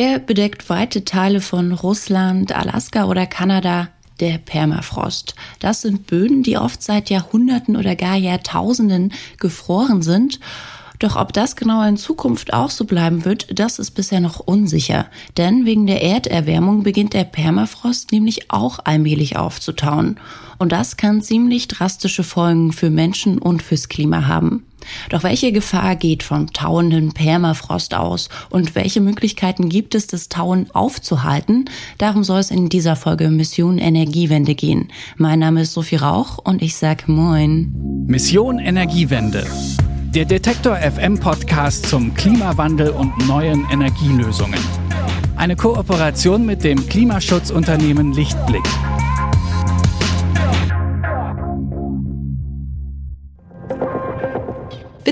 Er bedeckt weite Teile von Russland, Alaska oder Kanada, der Permafrost. Das sind Böden, die oft seit Jahrhunderten oder gar Jahrtausenden gefroren sind doch ob das genau in Zukunft auch so bleiben wird, das ist bisher noch unsicher. Denn wegen der Erderwärmung beginnt der Permafrost nämlich auch allmählich aufzutauen. Und das kann ziemlich drastische Folgen für Menschen und fürs Klima haben. Doch welche Gefahr geht vom tauenden Permafrost aus und welche Möglichkeiten gibt es, das Tauen aufzuhalten? Darum soll es in dieser Folge Mission Energiewende gehen. Mein Name ist Sophie Rauch und ich sag Moin. Mission Energiewende. Der Detektor FM Podcast zum Klimawandel und neuen Energielösungen. Eine Kooperation mit dem Klimaschutzunternehmen Lichtblick.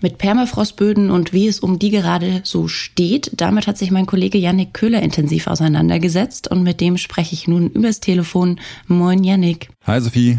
Mit Permafrostböden und wie es um die gerade so steht, damit hat sich mein Kollege Yannick Köhler intensiv auseinandergesetzt und mit dem spreche ich nun übers Telefon. Moin Yannick. Hi Sophie.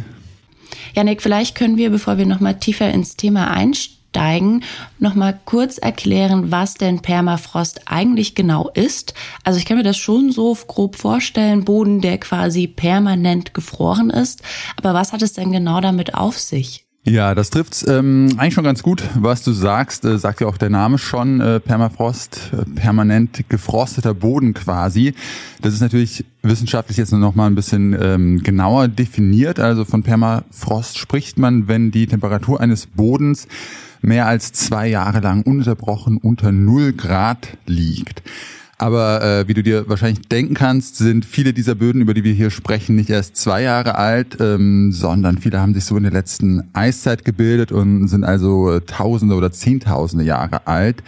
Yannick, vielleicht können wir, bevor wir nochmal tiefer ins Thema einsteigen, einsteigen, nochmal kurz erklären, was denn Permafrost eigentlich genau ist. Also ich kann mir das schon so grob vorstellen, Boden, der quasi permanent gefroren ist. Aber was hat es denn genau damit auf sich? Ja, das trifft's ähm, eigentlich schon ganz gut, was du sagst. Äh, sagt ja auch der Name schon, äh, Permafrost, äh, permanent gefrosteter Boden quasi. Das ist natürlich wissenschaftlich jetzt noch mal ein bisschen ähm, genauer definiert. Also von Permafrost spricht man, wenn die Temperatur eines Bodens mehr als zwei Jahre lang ununterbrochen unter null Grad liegt. Aber äh, wie du dir wahrscheinlich denken kannst, sind viele dieser Böden, über die wir hier sprechen, nicht erst zwei Jahre alt, ähm, sondern viele haben sich so in der letzten Eiszeit gebildet und sind also äh, Tausende oder Zehntausende Jahre alt.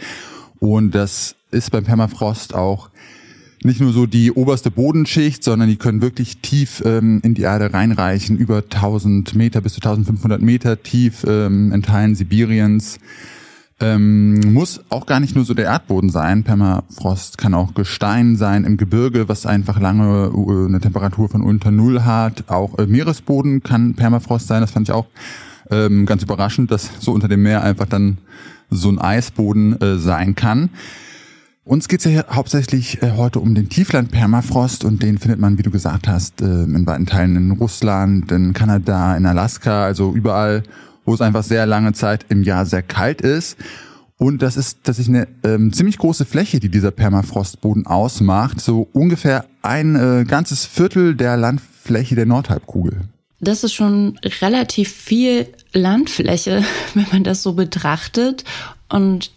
Und das ist beim Permafrost auch nicht nur so die oberste Bodenschicht, sondern die können wirklich tief ähm, in die Erde reinreichen, über 1000 Meter bis zu 1500 Meter tief ähm, in Teilen Sibiriens. Ähm, muss auch gar nicht nur so der Erdboden sein. Permafrost kann auch Gestein sein im Gebirge, was einfach lange uh, eine Temperatur von unter Null hat. Auch äh, Meeresboden kann Permafrost sein. Das fand ich auch ähm, ganz überraschend, dass so unter dem Meer einfach dann so ein Eisboden äh, sein kann. Uns geht's ja hauptsächlich äh, heute um den Tiefland-Permafrost und den findet man, wie du gesagt hast, äh, in weiten Teilen in Russland, in Kanada, in Alaska, also überall, wo es einfach sehr lange Zeit im Jahr sehr kalt ist. Und das ist tatsächlich eine ähm, ziemlich große Fläche, die dieser Permafrostboden ausmacht. So ungefähr ein äh, ganzes Viertel der Landfläche der Nordhalbkugel. Das ist schon relativ viel Landfläche, wenn man das so betrachtet. Und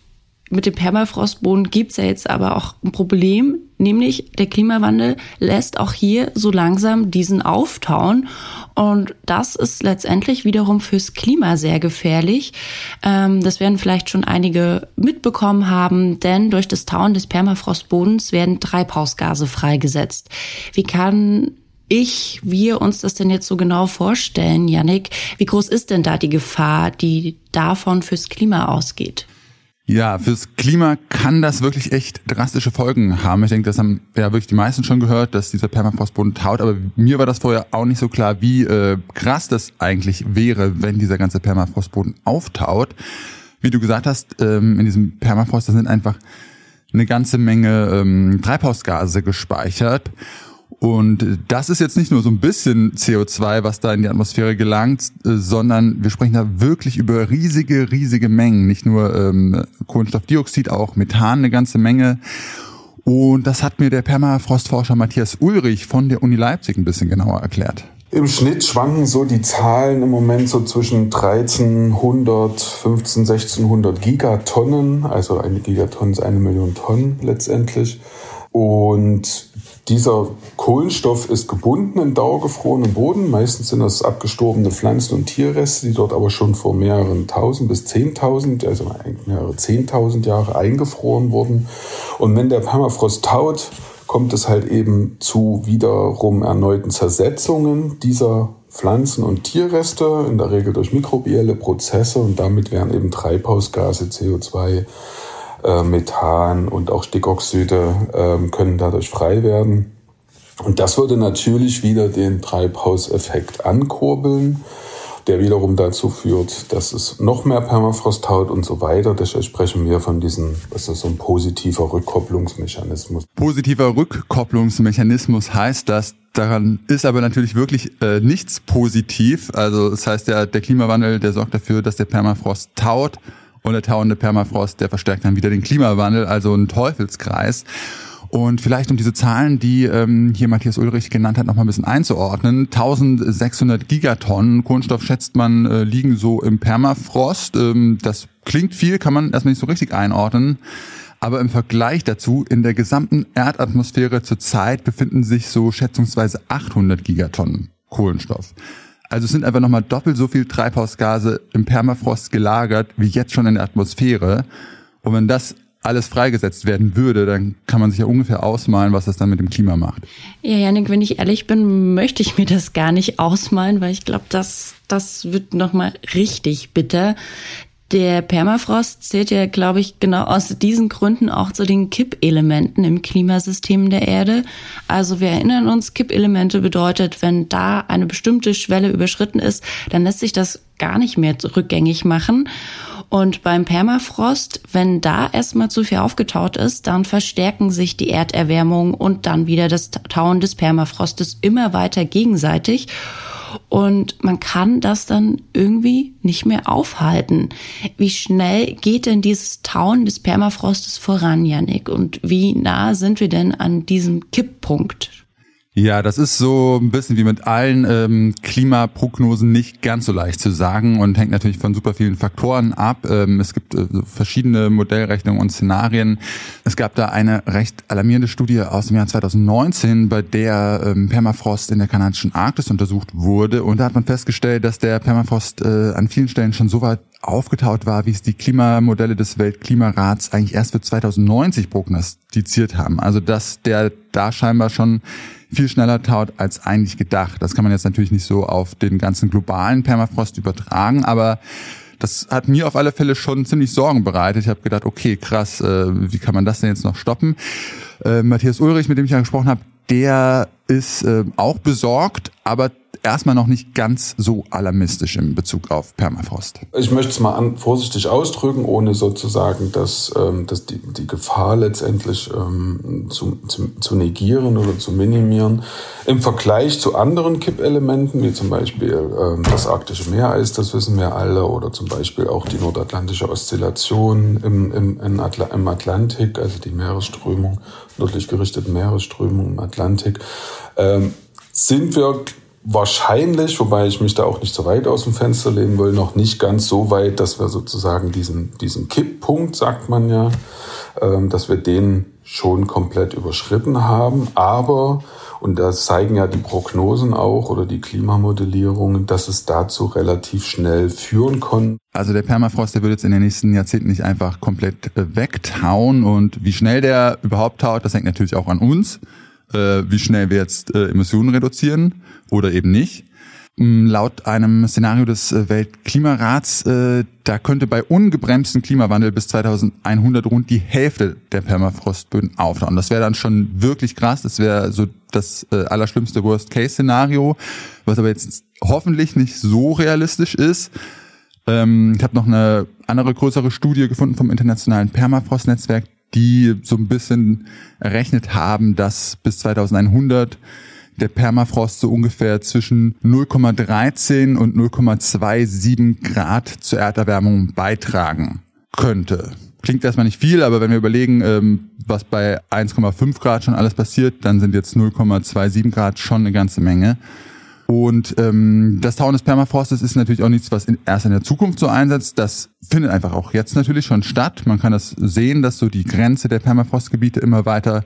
mit dem Permafrostboden gibt's ja jetzt aber auch ein Problem, nämlich der Klimawandel lässt auch hier so langsam diesen auftauen. Und das ist letztendlich wiederum fürs Klima sehr gefährlich. Ähm, das werden vielleicht schon einige mitbekommen haben, denn durch das Tauen des Permafrostbodens werden Treibhausgase freigesetzt. Wie kann ich, wir uns das denn jetzt so genau vorstellen, Yannick? Wie groß ist denn da die Gefahr, die davon fürs Klima ausgeht? Ja, fürs Klima kann das wirklich echt drastische Folgen haben. Ich denke, das haben ja wirklich die meisten schon gehört, dass dieser Permafrostboden taut. Aber mir war das vorher auch nicht so klar, wie äh, krass das eigentlich wäre, wenn dieser ganze Permafrostboden auftaut. Wie du gesagt hast, ähm, in diesem Permafrost da sind einfach eine ganze Menge ähm, Treibhausgase gespeichert. Und das ist jetzt nicht nur so ein bisschen CO2, was da in die Atmosphäre gelangt, äh, sondern wir sprechen da wirklich über riesige, riesige Mengen. Nicht nur ähm, Kohlenstoffdioxid, auch Methan, eine ganze Menge. Und das hat mir der Permafrostforscher Matthias Ulrich von der Uni Leipzig ein bisschen genauer erklärt. Im Schnitt schwanken so die Zahlen im Moment so zwischen 1300, 15, 1600 Gigatonnen. Also eine Gigatonne ist eine Million Tonnen letztendlich. Und dieser Kohlenstoff ist gebunden im dauergefrorenen Boden. Meistens sind das abgestorbene Pflanzen- und Tierreste, die dort aber schon vor mehreren tausend bis zehntausend, also mehrere zehntausend Jahre eingefroren wurden. Und wenn der Permafrost taut, kommt es halt eben zu wiederum erneuten Zersetzungen dieser Pflanzen- und Tierreste, in der Regel durch mikrobielle Prozesse und damit werden eben Treibhausgase, CO2, äh, Methan und auch Stickoxide äh, können dadurch frei werden. Und das würde natürlich wieder den Treibhauseffekt ankurbeln der wiederum dazu führt, dass es noch mehr Permafrost haut und so weiter. Deshalb sprechen wir von diesem, was ist so ein positiver Rückkopplungsmechanismus. Positiver Rückkopplungsmechanismus heißt, dass daran ist aber natürlich wirklich äh, nichts positiv. Also das heißt, der, der Klimawandel, der sorgt dafür, dass der Permafrost taut und der tauende Permafrost, der verstärkt dann wieder den Klimawandel, also ein Teufelskreis. Und vielleicht um diese Zahlen, die ähm, hier Matthias Ulrich genannt hat, noch mal ein bisschen einzuordnen. 1600 Gigatonnen Kohlenstoff schätzt man äh, liegen so im Permafrost. Ähm, das klingt viel, kann man erstmal nicht so richtig einordnen. Aber im Vergleich dazu, in der gesamten Erdatmosphäre zurzeit befinden sich so schätzungsweise 800 Gigatonnen Kohlenstoff. Also es sind einfach nochmal doppelt so viel Treibhausgase im Permafrost gelagert, wie jetzt schon in der Atmosphäre. Und wenn das alles freigesetzt werden würde, dann kann man sich ja ungefähr ausmalen, was das dann mit dem Klima macht. Ja, Janik, wenn ich ehrlich bin, möchte ich mir das gar nicht ausmalen, weil ich glaube, das, das wird nochmal richtig bitter. Der Permafrost zählt ja, glaube ich, genau aus diesen Gründen auch zu den Kippelementen im Klimasystem der Erde. Also wir erinnern uns, Kippelemente bedeutet, wenn da eine bestimmte Schwelle überschritten ist, dann lässt sich das gar nicht mehr rückgängig machen. Und beim Permafrost, wenn da erstmal zu viel aufgetaut ist, dann verstärken sich die Erderwärmung und dann wieder das Tauen des Permafrostes immer weiter gegenseitig. Und man kann das dann irgendwie nicht mehr aufhalten. Wie schnell geht denn dieses Tauen des Permafrostes voran, Yannick? Und wie nah sind wir denn an diesem Kipppunkt? Ja, das ist so ein bisschen wie mit allen ähm, Klimaprognosen nicht ganz so leicht zu sagen und hängt natürlich von super vielen Faktoren ab. Ähm, es gibt äh, verschiedene Modellrechnungen und Szenarien. Es gab da eine recht alarmierende Studie aus dem Jahr 2019, bei der ähm, Permafrost in der kanadischen Arktis untersucht wurde und da hat man festgestellt, dass der Permafrost äh, an vielen Stellen schon so weit aufgetaut war, wie es die Klimamodelle des Weltklimarats eigentlich erst für 2090 prognostiziert haben. Also dass der da scheinbar schon viel schneller taut als eigentlich gedacht. Das kann man jetzt natürlich nicht so auf den ganzen globalen Permafrost übertragen, aber das hat mir auf alle Fälle schon ziemlich Sorgen bereitet. Ich habe gedacht, okay, krass, äh, wie kann man das denn jetzt noch stoppen? Äh, Matthias Ulrich, mit dem ich ja gesprochen habe, der ist äh, auch besorgt, aber erstmal noch nicht ganz so alarmistisch in Bezug auf Permafrost. Ich möchte es mal an, vorsichtig ausdrücken, ohne sozusagen dass, ähm, dass die, die Gefahr letztendlich ähm, zu, zu, zu negieren oder zu minimieren. Im Vergleich zu anderen Kippelementen, wie zum Beispiel ähm, das arktische Meereis, das wissen wir alle, oder zum Beispiel auch die nordatlantische Oszillation im, im, im, Atl im Atlantik, also die Meeresströmung, nördlich gerichtete Meeresströmung im Atlantik, ähm, sind wir wahrscheinlich, wobei ich mich da auch nicht so weit aus dem Fenster lehnen will, noch nicht ganz so weit, dass wir sozusagen diesen, diesen Kipppunkt, sagt man ja, ähm, dass wir den schon komplett überschritten haben. Aber, und das zeigen ja die Prognosen auch oder die Klimamodellierungen, dass es dazu relativ schnell führen kann. Also der Permafrost, der wird jetzt in den nächsten Jahrzehnten nicht einfach komplett äh, wegtauen und wie schnell der überhaupt taut, das hängt natürlich auch an uns äh, wie schnell wir jetzt äh, Emissionen reduzieren oder eben nicht. Mm, laut einem Szenario des äh, Weltklimarats, äh, da könnte bei ungebremstem Klimawandel bis 2100 rund die Hälfte der Permafrostböden auftauen. Das wäre dann schon wirklich krass. Das wäre so das äh, allerschlimmste Worst-Case-Szenario, was aber jetzt hoffentlich nicht so realistisch ist. Ähm, ich habe noch eine andere größere Studie gefunden vom Internationalen Permafrost-Netzwerk, die so ein bisschen errechnet haben, dass bis 2100 der Permafrost so ungefähr zwischen 0,13 und 0,27 Grad zur Erderwärmung beitragen könnte. Klingt erstmal nicht viel, aber wenn wir überlegen, ähm, was bei 1,5 Grad schon alles passiert, dann sind jetzt 0,27 Grad schon eine ganze Menge. Und ähm, das Tauen des Permafrostes ist natürlich auch nichts, was in, erst in der Zukunft so einsetzt. Das findet einfach auch jetzt natürlich schon statt. Man kann das sehen, dass so die Grenze der Permafrostgebiete immer weiter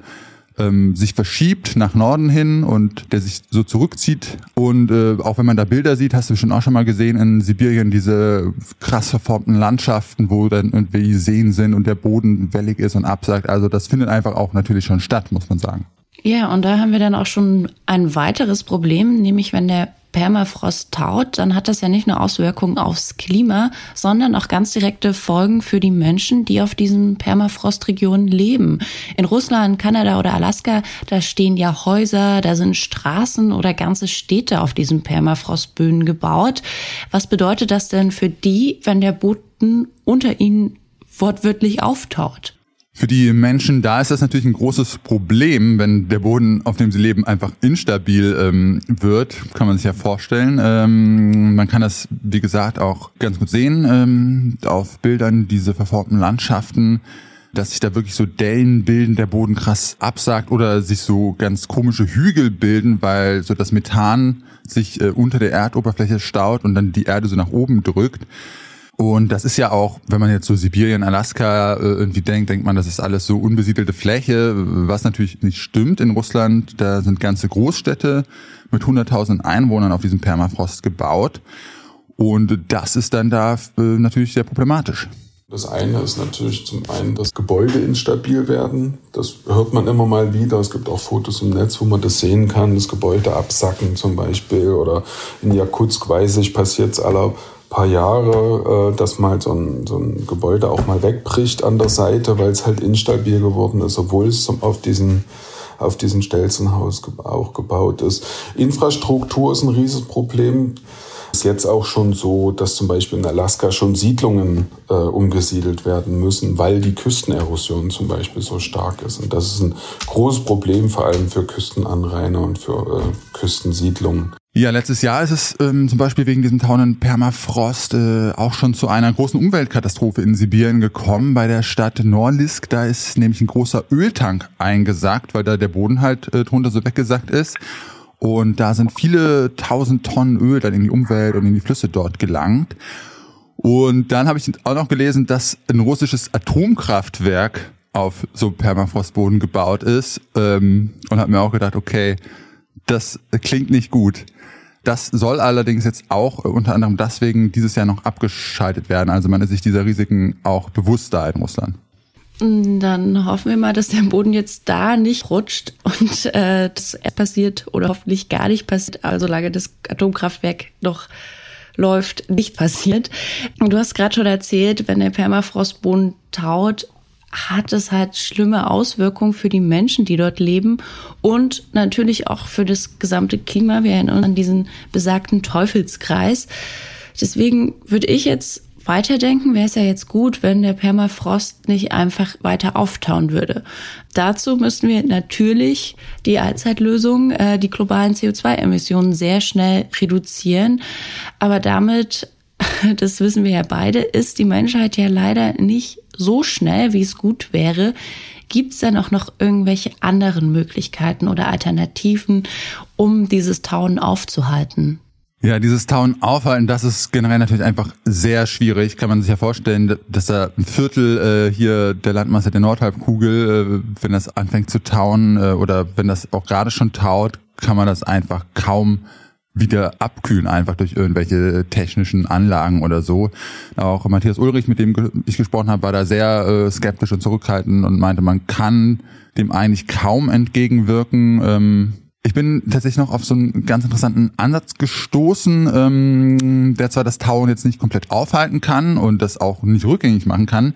ähm, sich verschiebt nach Norden hin und der sich so zurückzieht. Und äh, auch wenn man da Bilder sieht, hast du schon auch schon mal gesehen in Sibirien diese krass verformten Landschaften, wo dann irgendwie Seen sind und der Boden wellig ist und absagt. Also das findet einfach auch natürlich schon statt, muss man sagen. Ja, und da haben wir dann auch schon ein weiteres Problem, nämlich wenn der Permafrost taut, dann hat das ja nicht nur Auswirkungen aufs Klima, sondern auch ganz direkte Folgen für die Menschen, die auf diesen Permafrostregionen leben. In Russland, Kanada oder Alaska, da stehen ja Häuser, da sind Straßen oder ganze Städte auf diesen Permafrostböden gebaut. Was bedeutet das denn für die, wenn der Boden unter ihnen wortwörtlich auftaut? Für die Menschen da ist das natürlich ein großes Problem, wenn der Boden, auf dem sie leben, einfach instabil ähm, wird, kann man sich ja vorstellen. Ähm, man kann das, wie gesagt, auch ganz gut sehen ähm, auf Bildern, diese verformten Landschaften, dass sich da wirklich so Dellen bilden, der Boden krass absagt oder sich so ganz komische Hügel bilden, weil so das Methan sich äh, unter der Erdoberfläche staut und dann die Erde so nach oben drückt. Und das ist ja auch, wenn man jetzt so Sibirien, Alaska äh, irgendwie denkt, denkt man, das ist alles so unbesiedelte Fläche, was natürlich nicht stimmt in Russland. Da sind ganze Großstädte mit 100.000 Einwohnern auf diesem Permafrost gebaut. Und das ist dann da äh, natürlich sehr problematisch. Das eine ist natürlich zum einen, dass Gebäude instabil werden. Das hört man immer mal wieder. Es gibt auch Fotos im Netz, wo man das sehen kann, dass Gebäude absacken zum Beispiel. Oder in Jakutsk weiß ich, passiert es aller paar Jahre, äh, dass mal so ein, so ein Gebäude auch mal wegbricht an der Seite, weil es halt instabil geworden ist, obwohl es auf diesen auf diesen Stelzenhaus auch gebaut ist. Infrastruktur ist ein Riesenproblem. Ist jetzt auch schon so, dass zum Beispiel in Alaska schon Siedlungen äh, umgesiedelt werden müssen, weil die Küstenerosion zum Beispiel so stark ist. Und das ist ein großes Problem, vor allem für Küstenanrainer und für äh, Küstensiedlungen. Ja, letztes Jahr ist es ähm, zum Beispiel wegen diesem tauenden Permafrost äh, auch schon zu einer großen Umweltkatastrophe in Sibirien gekommen. Bei der Stadt Norlisk, da ist nämlich ein großer Öltank eingesackt, weil da der Boden halt äh, drunter so weggesackt ist. Und da sind viele tausend Tonnen Öl dann in die Umwelt und in die Flüsse dort gelangt. Und dann habe ich auch noch gelesen, dass ein russisches Atomkraftwerk auf so Permafrostboden gebaut ist. Ähm, und habe mir auch gedacht, okay, das klingt nicht gut. Das soll allerdings jetzt auch unter anderem deswegen dieses Jahr noch abgeschaltet werden. Also man ist sich dieser Risiken auch bewusst da in Russland. Dann hoffen wir mal, dass der Boden jetzt da nicht rutscht und äh, das passiert oder hoffentlich gar nicht passiert, also solange das Atomkraftwerk noch läuft, nicht passiert. Und du hast gerade schon erzählt, wenn der Permafrostboden taut, hat es halt schlimme Auswirkungen für die Menschen, die dort leben und natürlich auch für das gesamte Klima. Wir erinnern uns an diesen besagten Teufelskreis. Deswegen würde ich jetzt weiterdenken, wäre es ja jetzt gut, wenn der Permafrost nicht einfach weiter auftauen würde. Dazu müssten wir natürlich die Allzeitlösung, äh, die globalen CO2-Emissionen sehr schnell reduzieren. Aber damit, das wissen wir ja beide, ist die Menschheit ja leider nicht so schnell, wie es gut wäre. Gibt es denn auch noch irgendwelche anderen Möglichkeiten oder Alternativen, um dieses Tauen aufzuhalten? Ja, dieses Tauen aufhalten, das ist generell natürlich einfach sehr schwierig. Kann man sich ja vorstellen, dass da ein Viertel äh, hier der Landmasse der Nordhalbkugel, äh, wenn das anfängt zu tauen äh, oder wenn das auch gerade schon taut, kann man das einfach kaum wieder abkühlen, einfach durch irgendwelche technischen Anlagen oder so. Auch Matthias Ulrich, mit dem ich gesprochen habe, war da sehr äh, skeptisch und zurückhaltend und meinte, man kann dem eigentlich kaum entgegenwirken. Ähm, ich bin tatsächlich noch auf so einen ganz interessanten Ansatz gestoßen, ähm, der zwar das Tauen jetzt nicht komplett aufhalten kann und das auch nicht rückgängig machen kann,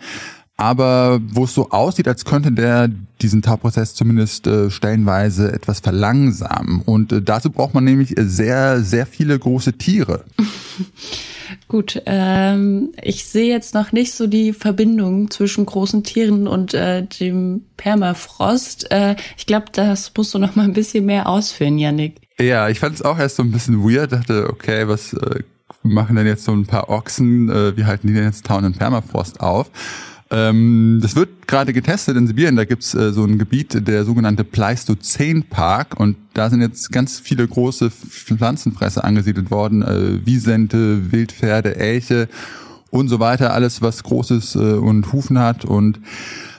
aber wo es so aussieht, als könnte der diesen Tauprozess zumindest äh, stellenweise etwas verlangsamen. Und äh, dazu braucht man nämlich sehr, sehr viele große Tiere. Gut, ähm, ich sehe jetzt noch nicht so die Verbindung zwischen großen Tieren und äh, dem Permafrost. Äh, ich glaube, das musst du noch mal ein bisschen mehr ausführen, Yannick. Ja, ich fand es auch erst so ein bisschen weird. Dachte, okay, was äh, machen denn jetzt so ein paar Ochsen? Äh, wie halten die denn jetzt Town und Permafrost auf? Ähm, das wird gerade getestet in Sibirien. Da gibt's äh, so ein Gebiet, der sogenannte Pleistozän Park. Und da sind jetzt ganz viele große Pflanzenfresser angesiedelt worden. Äh, Wiesente, Wildpferde, Elche und so weiter. Alles, was Großes äh, und Hufen hat. Und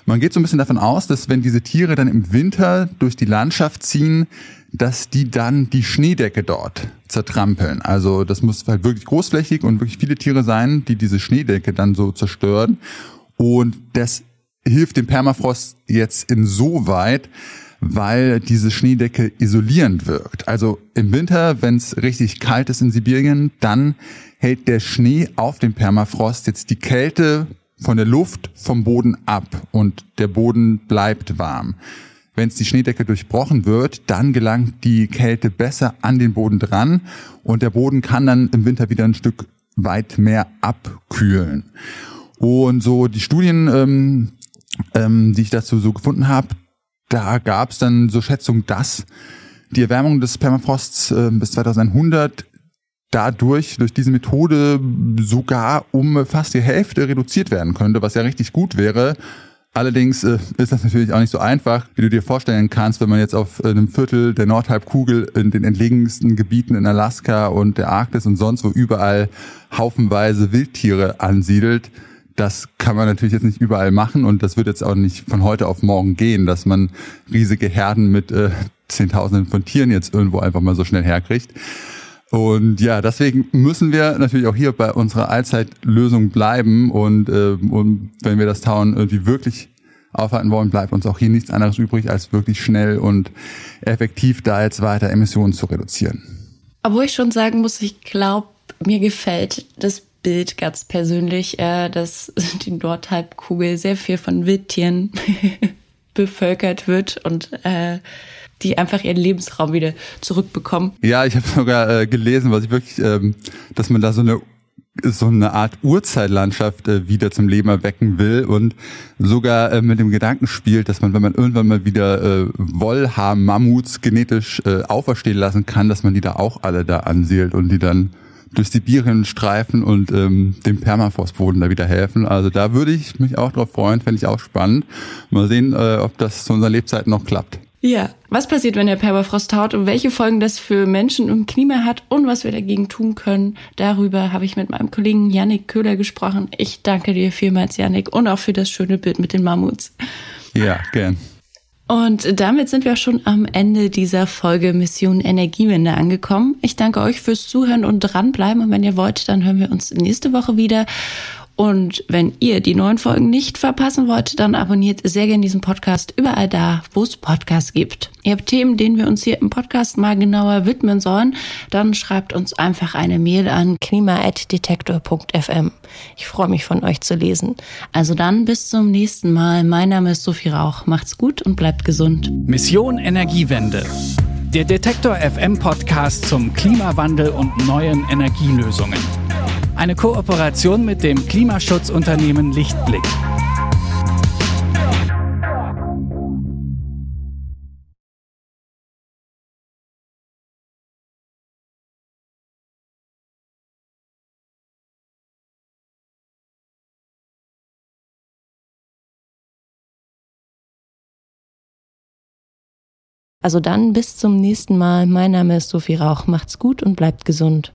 man geht so ein bisschen davon aus, dass wenn diese Tiere dann im Winter durch die Landschaft ziehen, dass die dann die Schneedecke dort zertrampeln. Also das muss halt wirklich großflächig und wirklich viele Tiere sein, die diese Schneedecke dann so zerstören. Und das hilft dem Permafrost jetzt insoweit, weil diese Schneedecke isolierend wirkt. Also im Winter, wenn es richtig kalt ist in Sibirien, dann hält der Schnee auf dem Permafrost jetzt die Kälte von der Luft vom Boden ab und der Boden bleibt warm. Wenn es die Schneedecke durchbrochen wird, dann gelangt die Kälte besser an den Boden dran und der Boden kann dann im Winter wieder ein Stück weit mehr abkühlen. Und so die Studien, ähm, ähm, die ich dazu so gefunden habe, da gab es dann so Schätzungen, dass die Erwärmung des Permafrosts äh, bis 2100 dadurch, durch diese Methode sogar um fast die Hälfte reduziert werden könnte, was ja richtig gut wäre. Allerdings äh, ist das natürlich auch nicht so einfach, wie du dir vorstellen kannst, wenn man jetzt auf einem Viertel der Nordhalbkugel in den entlegensten Gebieten in Alaska und der Arktis und sonst wo überall haufenweise Wildtiere ansiedelt. Das kann man natürlich jetzt nicht überall machen und das wird jetzt auch nicht von heute auf morgen gehen, dass man riesige Herden mit äh, Zehntausenden von Tieren jetzt irgendwo einfach mal so schnell herkriegt. Und ja, deswegen müssen wir natürlich auch hier bei unserer Allzeitlösung bleiben und, äh, und wenn wir das Tauen irgendwie wirklich aufhalten wollen, bleibt uns auch hier nichts anderes übrig, als wirklich schnell und effektiv da jetzt weiter Emissionen zu reduzieren. Obwohl ich schon sagen muss, ich glaube, mir gefällt das Bild ganz persönlich, äh, dass die Nordhalbkugel sehr viel von Wildtieren bevölkert wird und äh, die einfach ihren Lebensraum wieder zurückbekommen. Ja, ich habe sogar äh, gelesen, was ich wirklich, ähm, dass man da so eine so eine Art Urzeitlandschaft äh, wieder zum Leben erwecken will und sogar äh, mit dem Gedanken spielt, dass man, wenn man irgendwann mal wieder äh, Wollhaar Mammuts genetisch äh, auferstehen lassen kann, dass man die da auch alle da ansiedelt und die dann durch Sibirien streifen und ähm, dem Permafrostboden da wieder helfen. Also da würde ich mich auch drauf freuen, fände ich auch spannend. Mal sehen, äh, ob das zu unserer Lebzeit noch klappt. Ja, was passiert, wenn der Permafrost taut und welche Folgen das für Menschen und Klima hat und was wir dagegen tun können, darüber habe ich mit meinem Kollegen Yannick Köhler gesprochen. Ich danke dir vielmals, Yannick, und auch für das schöne Bild mit den Mammuts. Ja, gern. Und damit sind wir schon am Ende dieser Folge Mission Energiewende angekommen. Ich danke euch fürs Zuhören und dranbleiben. Und wenn ihr wollt, dann hören wir uns nächste Woche wieder. Und wenn ihr die neuen Folgen nicht verpassen wollt, dann abonniert sehr gerne diesen Podcast überall da, wo es Podcasts gibt. Ihr habt Themen, denen wir uns hier im Podcast mal genauer widmen sollen, dann schreibt uns einfach eine Mail an klima.detektor.fm. Ich freue mich von euch zu lesen. Also dann bis zum nächsten Mal. Mein Name ist Sophie Rauch. Macht's gut und bleibt gesund. Mission Energiewende. Der Detektor FM Podcast zum Klimawandel und neuen Energielösungen. Eine Kooperation mit dem Klimaschutzunternehmen Lichtblick. Also dann bis zum nächsten Mal. Mein Name ist Sophie Rauch. Macht's gut und bleibt gesund.